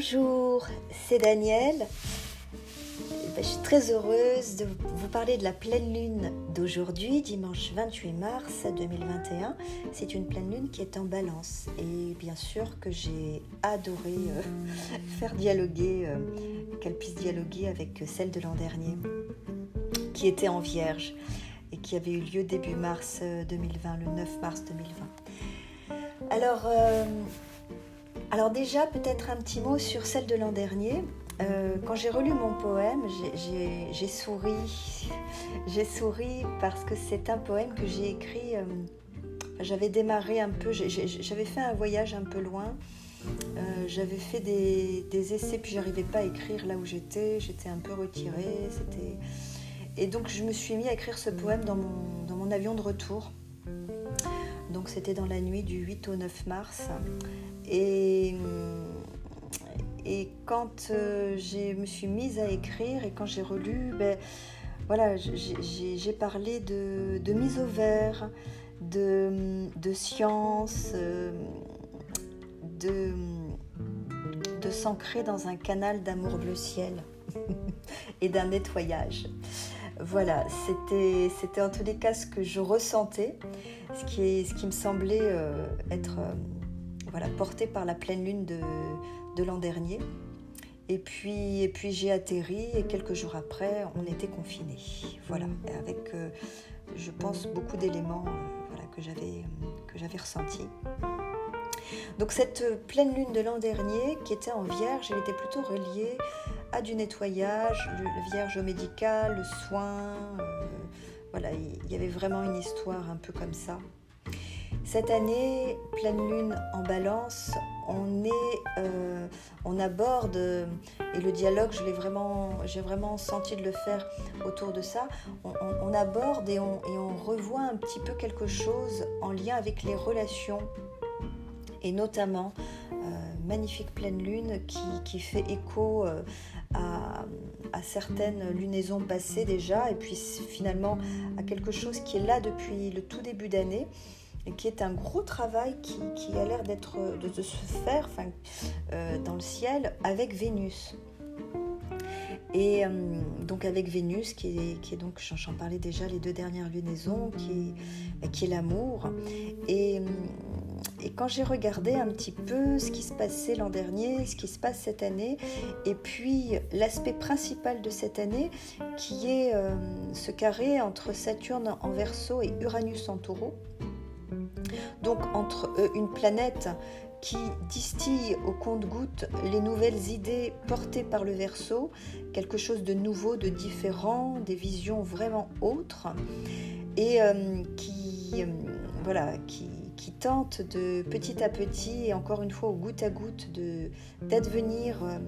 Bonjour, c'est Daniel. Ben, je suis très heureuse de vous parler de la pleine lune d'aujourd'hui, dimanche 28 mars 2021. C'est une pleine lune qui est en balance et bien sûr que j'ai adoré euh, faire dialoguer, euh, qu'elle puisse dialoguer avec celle de l'an dernier, qui était en vierge et qui avait eu lieu début mars 2020, euh, le 9 mars 2020. Alors, alors déjà, peut-être un petit mot sur celle de l'an dernier. Euh, quand j'ai relu mon poème, j'ai souri. J'ai souri parce que c'est un poème que j'ai écrit. Euh, j'avais démarré un peu, j'avais fait un voyage un peu loin. Euh, j'avais fait des, essais, puis j'arrivais pas à écrire là où j'étais. J'étais un peu retirée. Et donc je me suis mis à écrire ce poème dans mon, dans mon avion de retour. Donc c'était dans la nuit du 8 au 9 mars. Et, quand euh, je me suis mise à écrire et quand j'ai relu, ben, voilà, j'ai parlé de, mise au vert, de, science, euh, de, s'ancrer dans un canal d'amour bleu ciel et d'un nettoyage. Voilà, c'était en tous les cas ce que je ressentais, ce qui, est, ce qui me semblait euh, être voilà, porté par la pleine lune de, l'an dernier. Et puis, et puis j'ai atterri et quelques jours après, on était confinés. Voilà, avec, euh, je pense, beaucoup d'éléments voilà, que j'avais ressentis. Donc cette pleine lune de l'an dernier, qui était en vierge, elle était plutôt reliée à du nettoyage, vierge médical, le soin. Euh, voilà, il y avait vraiment une histoire un peu comme ça. Cette année, pleine lune en balance, on euh, aborde, et le dialogue, j'ai vraiment senti de le faire autour de ça. On, aborde et on, revoit un petit peu quelque chose en lien avec les relations et notamment euh, magnifique pleine lune qui, fait écho euh, à, certaines lunaisons passées déjà et puis finalement à quelque chose qui est là depuis le tout début d'année qui est un gros travail qui, a l'air d'être de, se faire enfin, euh, dans le ciel avec Vénus. Et donc avec Vénus, qui est, donc, j'en parlais déjà, les deux dernières lunaisons, qui, qui est l'amour. Et et quand j'ai regardé un petit peu ce qui se passait l'an dernier, ce qui se passe cette année, et puis l'aspect principal de cette année, qui est euh, ce carré entre Saturne en verso et Uranus en taureau, donc entre eux une planète qui distille au compte-gouttes les nouvelles idées portées par le verso, quelque chose de nouveau, de différent, des visions vraiment autres, et euh, qui, euh, qui tente de petit à petit et encore une fois au goutte à goutte d'advenir euh,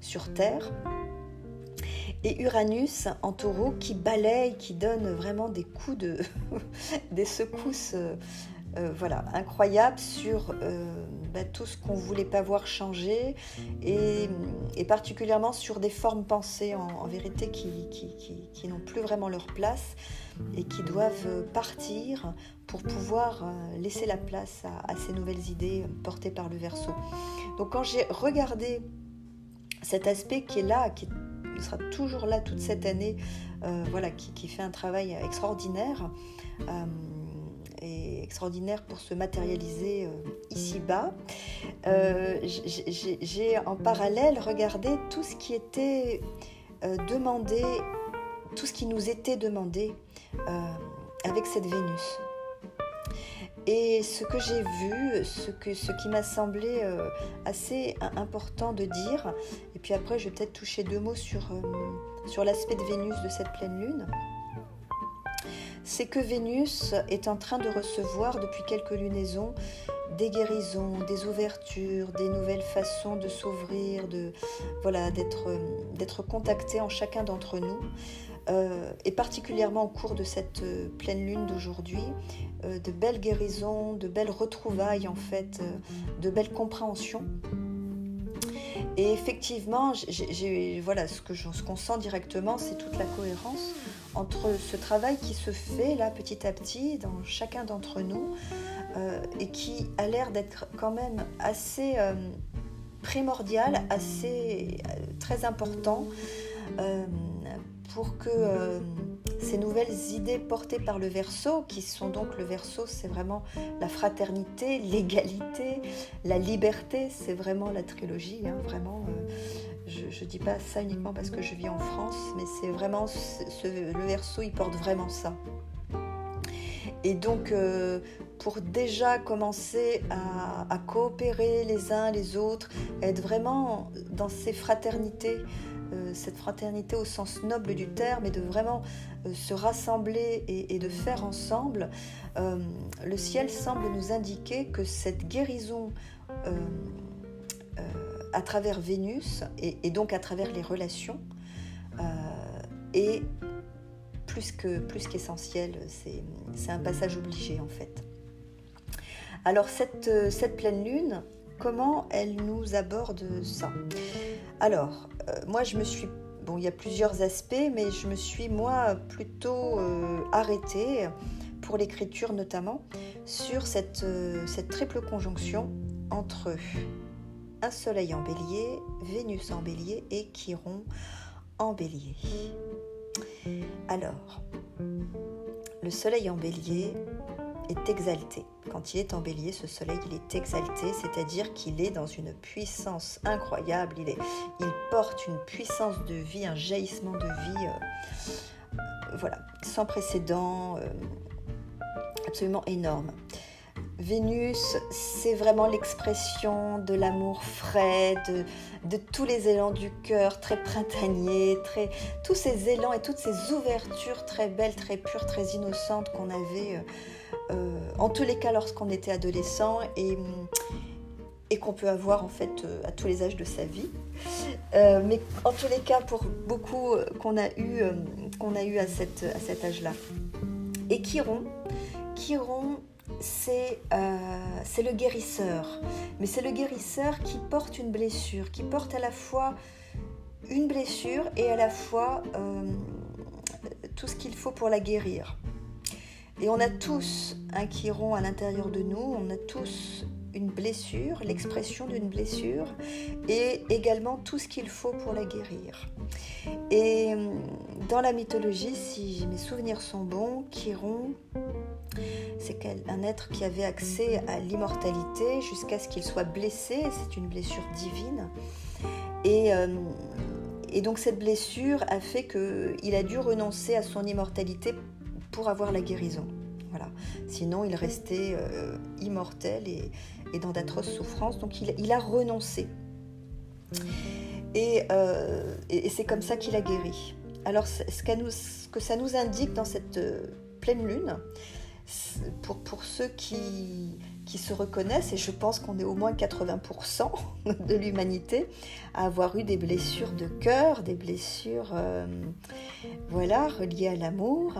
sur Terre. Et Uranus en taureau qui balaye, qui donne vraiment des coups de. des secousses euh, euh, voilà, incroyables sur bah, tout ce qu'on ne voulait pas voir changer et, particulièrement sur des formes pensées en, vérité qui, n'ont plus vraiment leur place et qui doivent partir pour pouvoir euh, laisser la place à, ces nouvelles idées portées par le verso. Donc quand j'ai regardé cet aspect qui est là, qui sera toujours là toute cette année, euh, voilà, qui, fait un travail extraordinaire, euh, et extraordinaire pour se matérialiser ici-bas, j'ai en parallèle regardé tout ce qui était demandé, tout ce qui nous était demandé avec cette Vénus. Et ce que j'ai vu, ce, que, ce qui m'a semblé euh, assez important de dire, et puis après je vais peut-être toucher deux mots sur, euh, sur l'aspect de Vénus de cette pleine lune, c'est que Vénus est en train de recevoir depuis quelques lunaisons des guérisons, des ouvertures, des nouvelles façons de s'ouvrir, de voilà, d'être d'être contacté en chacun d'entre nous. Euh, et particulièrement au cours de cette euh, pleine lune d'aujourd'hui, euh, de belles guérisons, de belles retrouvailles en fait, de belles compréhensions. Et effectivement, voilà, ce ce qu'on sent directement, c'est toute la cohérence entre ce travail qui se fait là petit à petit dans chacun d'entre nous et qui a l'air d'être quand même assez primordial, assez très important pour que ces nouvelles idées portées par le verso, qui sont donc le verso, c'est vraiment la fraternité, l'égalité, la liberté, c'est vraiment la trilogie, hein, vraiment. Euh, je ne dis pas ça uniquement parce que je vis en France, mais c'est vraiment le verso, il porte vraiment ça. Et donc, euh, pour déjà commencer à, coopérer les uns les autres, être vraiment dans ces fraternités, cette fraternité au sens noble du terme, et de vraiment euh, se rassembler et, de faire ensemble, euh, le ciel semble nous indiquer que cette guérison à travers Vénus, et, donc à travers les relations, est plus que plus qu'essentiel. C'est un passage obligé en fait. Alors cette, cette pleine lune, comment elle nous aborde ça? Alors, euh, moi, je me suis Bon, il y a plusieurs aspects, mais je me suis moi plutôt euh, arrêtée, pour l'écriture notamment, sur cette, euh, cette, triple conjonction entre un soleil en bélier, Vénus en bélier et Chiron en bélier. Alors, le soleil en bélier, exalté. Quand il est en bélier, ce soleil, il est exalté, c'est-à-dire qu'il est dans une puissance incroyable, il, est, il porte une puissance de vie, un jaillissement de vie, euh, voilà, sans précédent, euh, absolument énorme. Vénus, c'est vraiment l'expression de l'amour frais, de, tous les élans du cœur, très printaniers, très, tous ces élans et toutes ces ouvertures très belles, très pures, très innocentes qu'on avait. Euh, euh, en tous les cas lorsqu'on était adolescent et, qu'on peut avoir en fait euh, à tous les âges de sa vie. Mais en tous les cas pour beaucoup qu'on a eu, qu'on a eu à, à cet âge-là. Et Chiron, Chiron c'est c'est le guérisseur. Mais c'est le guérisseur qui porte une blessure, qui porte à la fois une blessure et à la fois tout ce qu'il faut pour la guérir. Et on a tous un chiron à l'intérieur de nous, on a tous une blessure, l'expression d'une blessure, et également tout ce qu'il faut pour la guérir. Et euh, dans la mythologie, si mes souvenirs sont bons, Chiron, c'est un être qui avait accès à l'immortalité jusqu'à ce qu'il soit blessé, c'est une blessure divine. Et, euh, et donc cette blessure a fait qu'il a dû renoncer à son immortalité pour avoir la guérison. Voilà. Sinon, il restait euh, immortel et, dans d'atroces souffrances. Donc, il, a renoncé. Euh, et, c'est comme ça qu'il a guéri. Alors, ce, que ça nous indique dans cette pleine lune, pour, ceux qui, se reconnaissent, et je pense qu'on est au moins 80% de l'humanité à avoir eu des blessures de cœur, des blessures voilà, reliées à l'amour.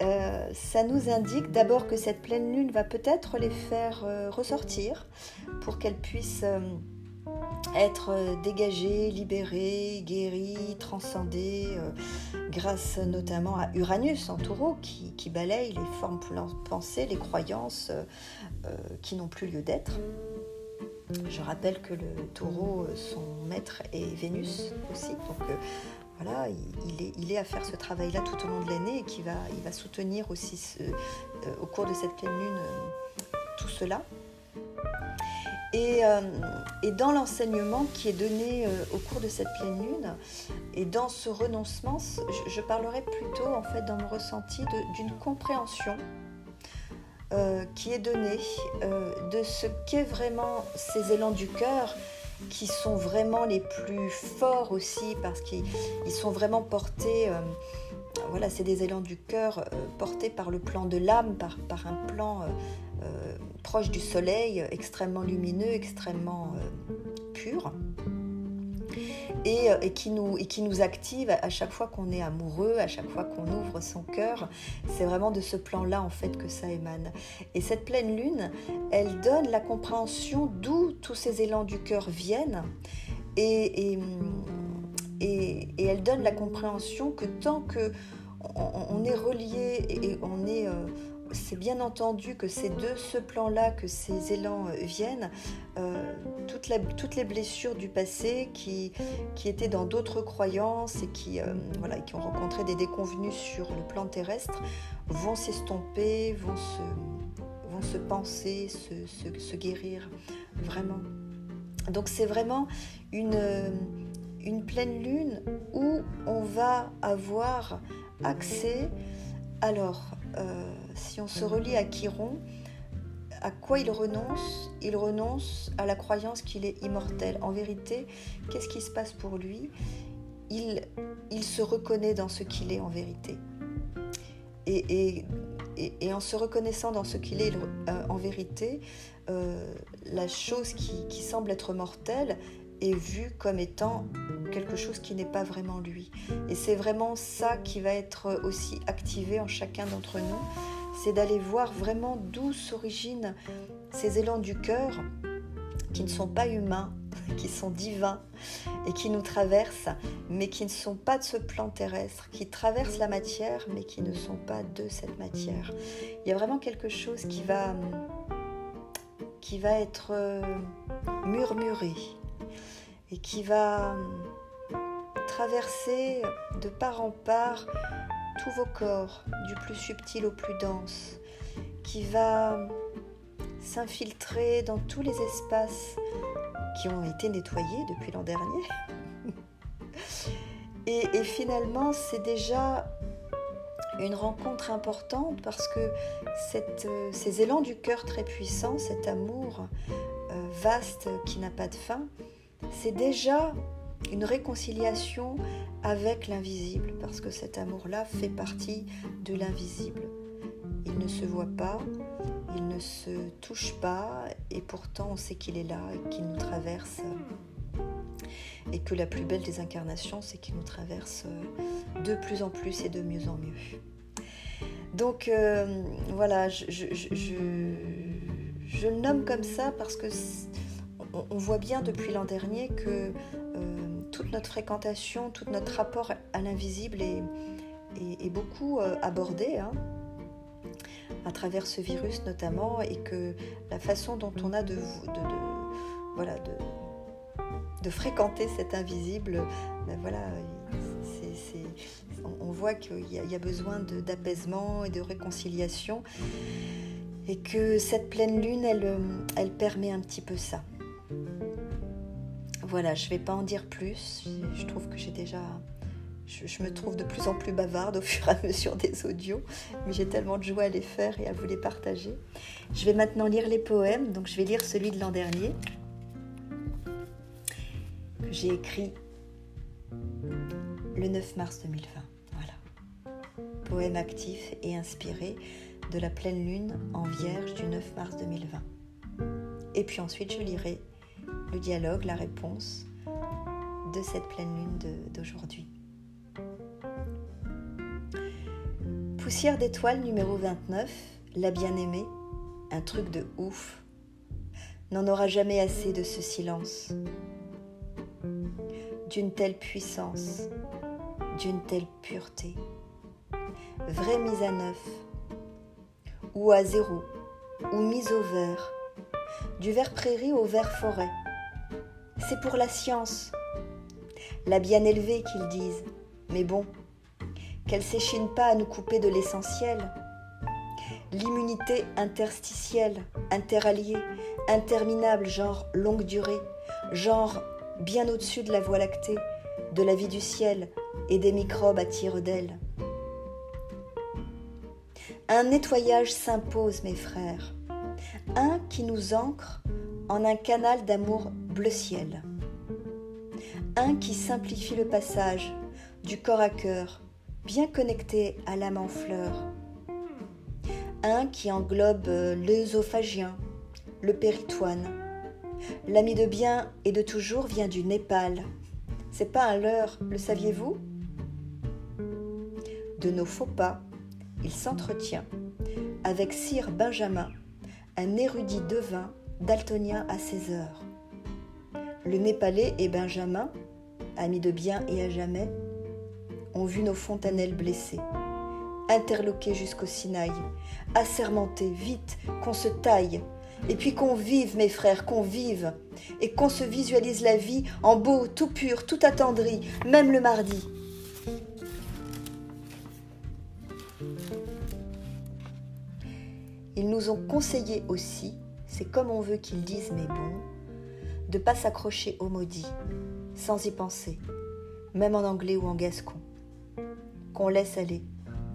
Euh, ça nous indique d'abord que cette pleine lune va peut-être les faire euh, ressortir pour qu'elles puissent euh, être dégagées, libérées, guéries, transcendées, grâce notamment à Uranus en taureau qui, balaye les formes pensées, les croyances qui n'ont plus lieu d'être. Je rappelle que le taureau, son maître est Vénus aussi, donc voilà, il, est, à faire ce travail-là tout au long de l'année et qui va, soutenir aussi euh, au cours de cette pleine lune euh, tout cela. Euh, et, dans l'enseignement qui est donné au cours de cette pleine lune et dans ce renoncement, je, parlerai plutôt en fait dans mon ressenti d'une compréhension qui est donnée de ce qu'est vraiment ces élans du cœur qui sont vraiment les plus forts aussi parce qu'ils sont vraiment portés, euh, voilà, c'est des élans du cœur euh, portés par le plan de l'âme, par, un plan euh, proche du soleil, extrêmement lumineux, extrêmement pur. Euh, et, qui nous, active à chaque fois qu'on est amoureux, à chaque fois qu'on ouvre son cœur. C'est vraiment de ce plan-là en fait que ça émane. Et cette pleine lune, elle donne la compréhension d'où tous ces élans du cœur viennent. Et, elle donne la compréhension que tant que on, est relié et on est... Euh, c'est bien entendu que c'est de ce plan-là que ces élans euh, viennent. Euh, toutes, les blessures du passé qui, étaient dans d'autres croyances et qui, qui ont rencontré des déconvenues sur le plan terrestre vont s'estomper, vont se, penser, se, guérir vraiment. Donc c'est vraiment une pleine lune où on va avoir accès alors euh, si on se relie à Chiron, à quoi il renonce? Il renonce à la croyance qu'il est immortel. En vérité, qu'est-ce qui se passe pour lui? Il, se reconnaît dans ce qu'il est en vérité. Et, en se reconnaissant dans ce qu'il est euh, en vérité, euh, la chose qui semble être mortelle vue comme étant quelque chose qui n'est pas vraiment lui. Et c'est vraiment ça qui va être aussi activé en chacun d'entre nous, c'est d'aller voir vraiment d'où s'originent ces élans du cœur qui ne sont pas humains, qui sont divins et qui nous traversent, mais qui ne sont pas de ce plan terrestre, qui traversent la matière, mais qui ne sont pas de cette matière. Il y a vraiment quelque chose qui va, qui va être euh, murmuré et qui va traverser de part en part tous vos corps, du plus subtil au plus dense, qui va s'infiltrer dans tous les espaces qui ont été nettoyés depuis l'an dernier. et, finalement, c'est déjà une rencontre importante parce que cette, ces élans du cœur très puissants, cet amour euh, vaste qui n'a pas de fin, c'est déjà une réconciliation avec l'invisible, parce que cet amour-là fait partie de l'invisible. Il ne se voit pas, il ne se touche pas, et pourtant on sait qu'il est là et qu'il nous traverse. Et que la plus belle des incarnations, c'est qu'il nous traverse de plus en plus et de mieux en mieux. Donc euh, voilà, je, je, le nomme comme ça parce que on, voit bien depuis l'an dernier que euh, toute notre fréquentation, tout notre rapport à l'invisible est, beaucoup euh, abordé hein, à travers ce virus notamment, et que la façon dont on a de, voilà, de, fréquenter cet invisible, ben voilà, on voit qu'il y, a besoin d'apaisement et de réconciliation, et que cette pleine lune, elle, elle permet un petit peu ça. Voilà, je ne vais pas en dire plus. Je trouve que j'ai déjà. Je, me trouve de plus en plus bavarde au fur et à mesure des audios, mais j'ai tellement de joie à les faire et à vous les partager. Je vais maintenant lire les poèmes, donc je vais lire celui de l'an dernier que j'ai écrit le 9 mars 2020. Voilà. Poème actif et inspiré de la pleine lune en vierge du 9 mars 2020. Et puis ensuite, je lirai le dialogue, la réponse de cette pleine lune d'aujourd'hui. Poussière d'étoile numéro 29, la bien-aimée, un truc de ouf, n'en aura jamais assez de ce silence, d'une telle puissance, d'une telle pureté, vraie mise à neuf, ou à zéro, ou mise au vert, du vert prairie au vert forêt, c'est pour la science. La bien élevée qu'ils disent. Mais bon, qu'elle s'échine pas à nous couper de l'essentiel. L'immunité interstitielle, interalliée, interminable, genre longue durée, genre bien au-dessus de la voie lactée, de la vie du ciel et des microbes à tire d'aile. Un nettoyage s'impose, mes frères, un qui nous ancre en un canal d'amour bleu ciel. Un qui simplifie le passage du corps à cœur, bien connecté à l'âme en fleur. Un qui englobe l'œsophagien, le péritoine. L'ami de bien et de toujours vient du Népal. C'est pas un leurre, le saviez-vous? De nos faux pas, il s'entretient avec Sir Benjamin, un érudit devin daltonien à ses heures. Le Népalais et Benjamin, amis de bien et à jamais, ont vu nos fontanelles blessées, interloqué jusqu'au Sinaï, assermenté, vite, qu'on se taille, et puis qu'on vive, mes frères, qu'on vive, et qu'on se visualise la vie en beau, tout pur, tout attendri, même le mardi. Ils nous ont conseillé aussi, c'est comme on veut qu'ils disent mais bon, de pas s'accrocher au maudit, sans y penser, même en anglais ou en gascon, qu'on laisse aller,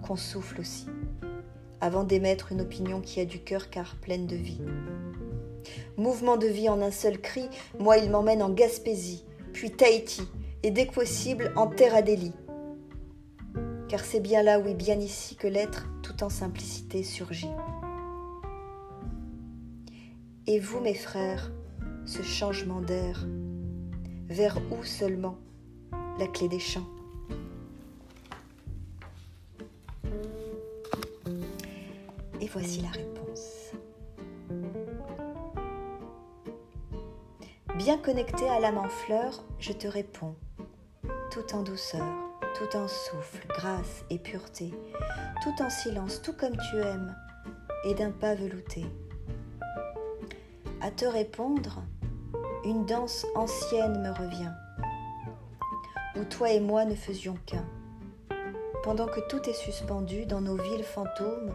qu'on souffle aussi, avant d'émettre une opinion qui a du cœur car pleine de vie. Mouvement de vie en un seul cri, moi il m'emmène en Gaspésie, puis Tahiti, et dès que possible en Terre Adélie. Car c'est bien là, oui, bien ici que l'être, tout en simplicité, surgit. Et vous, mes frères, ce changement d'air, vers où seulement la clé des champs? Et voici la réponse. Bien connecté à l'âme en fleur, je te réponds, tout en douceur, tout en souffle, grâce et pureté, tout en silence, tout comme tu aimes, et d'un pas velouté. À te répondre, une danse ancienne me revient, où toi et moi ne faisions qu'un. Pendant que tout est suspendu dans nos villes fantômes,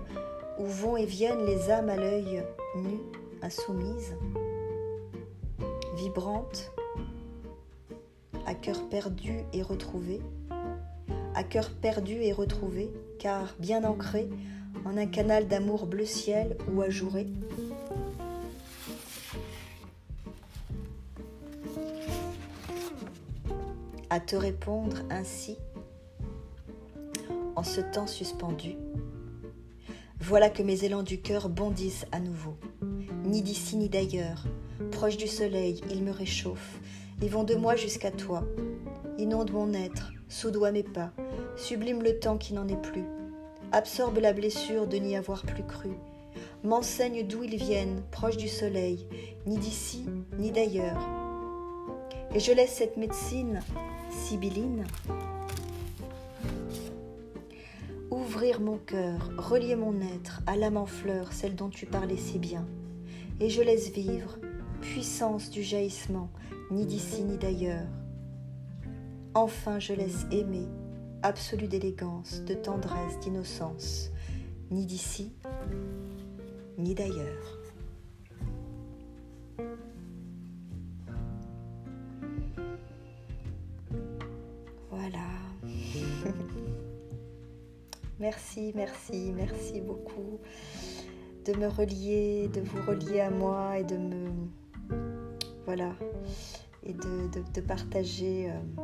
où vont et viennent les âmes à l'œil nu, insoumises, vibrantes, à cœur perdu et retrouvé, à cœur perdu et retrouvé, car bien ancré en un canal d'amour bleu ciel ou ajouré, à te répondre ainsi en ce temps suspendu. Voilà que mes élans du cœur bondissent à nouveau. Ni d'ici ni d'ailleurs, proche du soleil, ils me réchauffent Ils vont de moi jusqu'à toi, inonde mon être, soudoie mes pas, sublime le temps qui n'en est plus, absorbe la blessure de n'y avoir plus cru, m'enseigne d'où ils viennent, proche du soleil, ni d'ici ni d'ailleurs. Et je laisse cette médecine sibylline. Ouvrir mon cœur, relier mon être à l'âme en fleur, celle dont tu parlais si bien, et je laisse vivre, puissance du jaillissement, ni d'ici ni d'ailleurs. Enfin je laisse aimer, absolue d'élégance, de tendresse, d'innocence, ni d'ici, ni d'ailleurs. Merci, merci, merci beaucoup de me relier, de vous relier à moi et de me. Voilà. Et de, partager euh,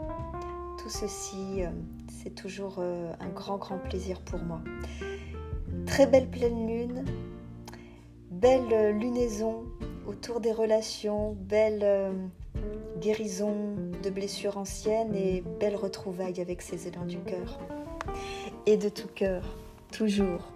tout ceci. Euh, c'est toujours euh, un grand, grand plaisir pour moi. Très belle pleine lune, belle lunaison autour des relations, belle guérison de blessures anciennes et belle retrouvaille avec ces élans du cœur et de tout cœur, toujours.